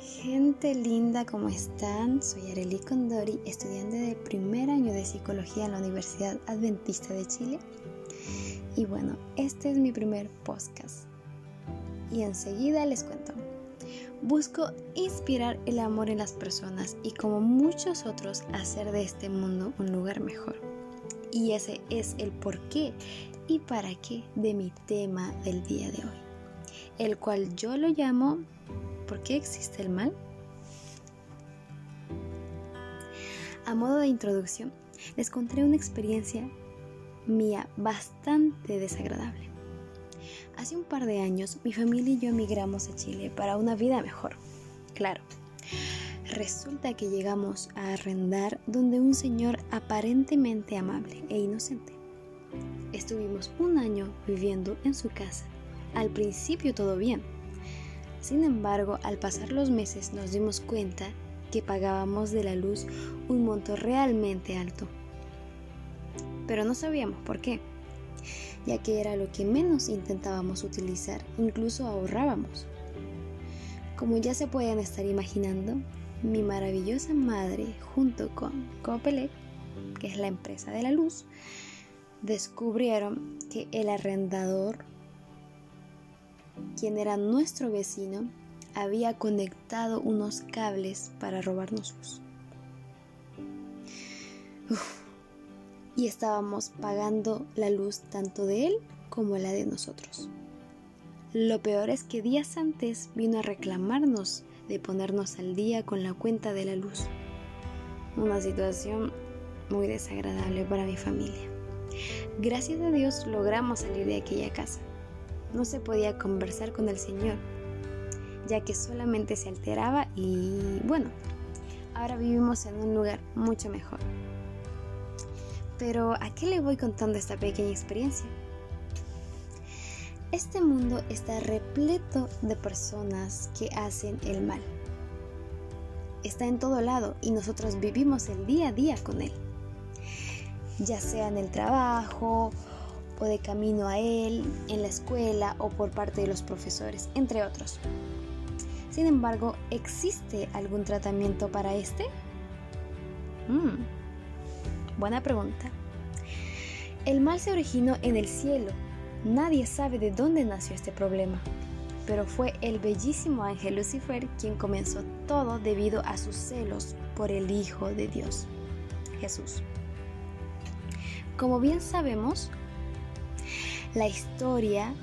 Gente linda, ¿cómo están? Soy Arely Condori, estudiante del primer año de psicología en la Universidad Adventista de Chile. Y bueno, este es mi primer podcast. Y enseguida les cuento. Busco inspirar el amor en las personas y como muchos otros hacer de este mundo un lugar mejor. Y ese es el por qué y para qué de mi tema del día de hoy, el cual yo lo llamo ¿Por qué existe el mal? A modo de introducción, les contaré una experiencia mía bastante desagradable. Hace un par de años mi familia y yo emigramos a Chile para una vida mejor. Claro, resulta que llegamos a arrendar donde un señor aparentemente amable e inocente. Estuvimos un año viviendo en su casa. Al principio todo bien sin embargo, al pasar los meses nos dimos cuenta que pagábamos de la luz un monto realmente alto. Pero no sabíamos por qué, ya que era lo que menos intentábamos utilizar, incluso ahorrábamos. Como ya se pueden estar imaginando, mi maravillosa madre junto con Copelec, que es la empresa de la luz, descubrieron que el arrendador quien era nuestro vecino, había conectado unos cables para robarnos luz. y estábamos pagando la luz tanto de él como la de nosotros. Lo peor es que días antes vino a reclamarnos de ponernos al día con la cuenta de la luz. Una situación muy desagradable para mi familia. Gracias a Dios logramos salir de aquella casa no se podía conversar con el Señor, ya que solamente se alteraba y bueno, ahora vivimos en un lugar mucho mejor. Pero ¿a qué le voy contando esta pequeña experiencia? Este mundo está repleto de personas que hacen el mal. Está en todo lado y nosotros vivimos el día a día con él. Ya sea en el trabajo o de camino a él, en la escuela o por parte de los profesores, entre otros. Sin embargo, ¿existe algún tratamiento para este? Mm, buena pregunta. El mal se originó en el cielo. Nadie sabe de dónde nació este problema, pero fue el bellísimo ángel Lucifer quien comenzó todo debido a sus celos por el Hijo de Dios, Jesús. Como bien sabemos, la historia,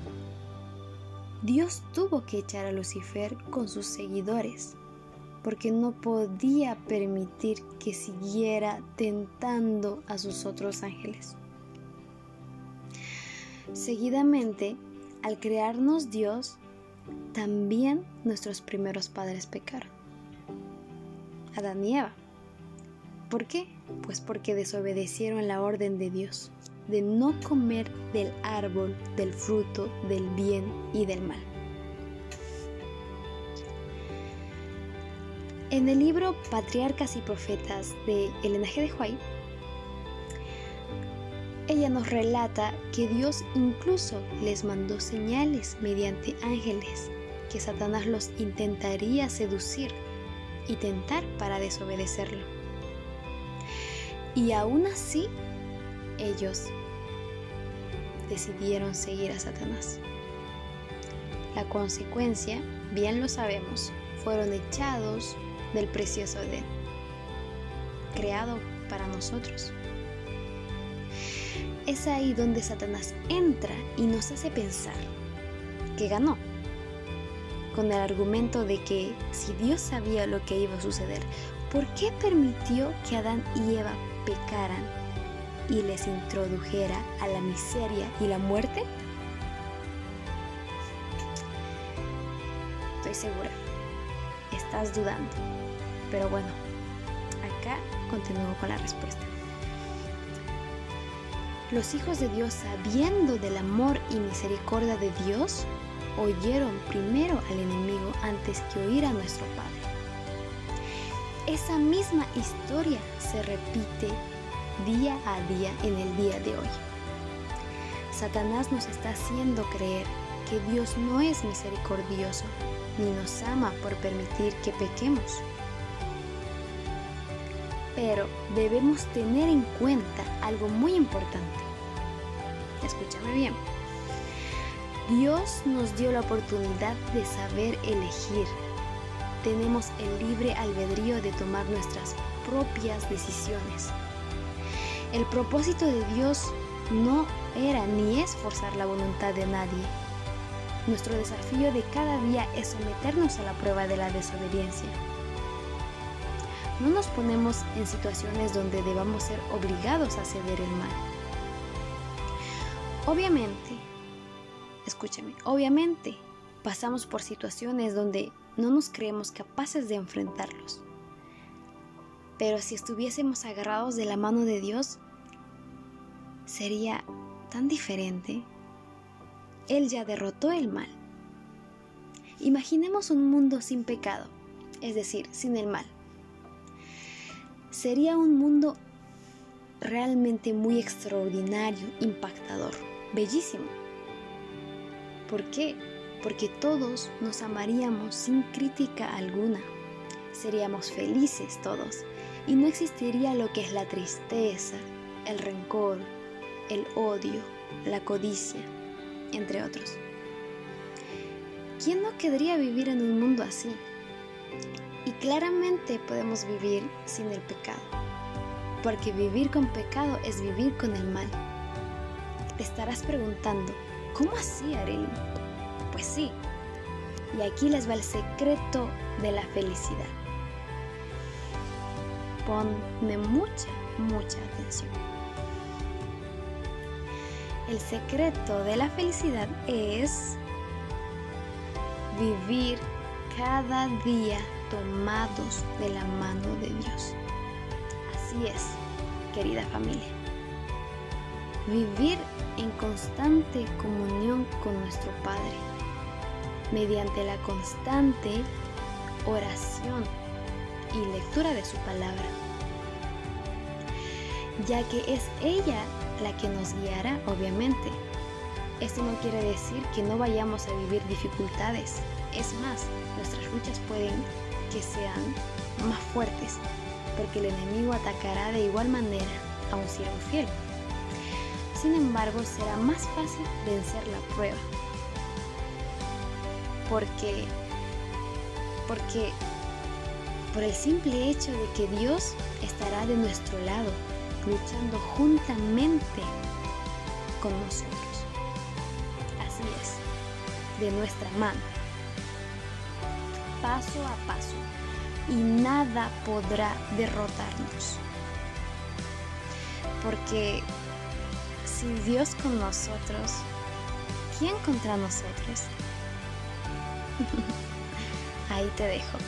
Dios tuvo que echar a Lucifer con sus seguidores, porque no podía permitir que siguiera tentando a sus otros ángeles. Seguidamente, al crearnos Dios, también nuestros primeros padres pecaron. Adán y Eva. ¿Por qué? Pues porque desobedecieron la orden de Dios de no comer del árbol del fruto del bien y del mal. En el libro Patriarcas y Profetas de Elena G. de Huay, ella nos relata que Dios incluso les mandó señales mediante ángeles que Satanás los intentaría seducir y tentar para desobedecerlo. Y aún así, ellos decidieron seguir a Satanás. La consecuencia, bien lo sabemos, fueron echados del precioso Edén, creado para nosotros. Es ahí donde Satanás entra y nos hace pensar que ganó, con el argumento de que si Dios sabía lo que iba a suceder, ¿por qué permitió que Adán y Eva y les introdujera a la miseria y la muerte? Estoy segura, estás dudando, pero bueno, acá continúo con la respuesta. Los hijos de Dios, sabiendo del amor y misericordia de Dios, oyeron primero al enemigo antes que oír a nuestro Padre. Esa misma historia se repite día a día en el día de hoy. Satanás nos está haciendo creer que Dios no es misericordioso ni nos ama por permitir que pequemos. Pero debemos tener en cuenta algo muy importante. Escúchame bien. Dios nos dio la oportunidad de saber elegir. Tenemos el libre albedrío de tomar nuestras propias decisiones. El propósito de Dios no era ni es forzar la voluntad de nadie. Nuestro desafío de cada día es someternos a la prueba de la desobediencia. No nos ponemos en situaciones donde debamos ser obligados a ceder el mal. Obviamente, escúchame, obviamente pasamos por situaciones donde no nos creemos capaces de enfrentarlos. Pero si estuviésemos agarrados de la mano de Dios, sería tan diferente. Él ya derrotó el mal. Imaginemos un mundo sin pecado, es decir, sin el mal. Sería un mundo realmente muy extraordinario, impactador, bellísimo. ¿Por qué? Porque todos nos amaríamos sin crítica alguna. Seríamos felices todos y no existiría lo que es la tristeza, el rencor, el odio, la codicia, entre otros. ¿Quién no querría vivir en un mundo así? Y claramente podemos vivir sin el pecado, porque vivir con pecado es vivir con el mal. Te estarás preguntando, ¿cómo así, Arely? Pues sí, y aquí les va el secreto de la felicidad. Ponme mucha, mucha atención. El secreto de la felicidad es vivir cada día tomados de la mano de Dios. Así es, querida familia. Vivir en constante comunión con nuestro Padre, mediante la constante oración y lectura de su palabra, ya que es ella la que nos guiará, obviamente. Esto no quiere decir que no vayamos a vivir dificultades. Es más, nuestras luchas pueden que sean más fuertes, porque el enemigo atacará de igual manera a un siervo fiel. Sin embargo, será más fácil vencer la prueba. Porque, porque por el simple hecho de que Dios estará de nuestro lado luchando juntamente con nosotros. Así es, de nuestra mano, paso a paso, y nada podrá derrotarnos. Porque si Dios con nosotros, ¿quién contra nosotros? Ahí te dejo.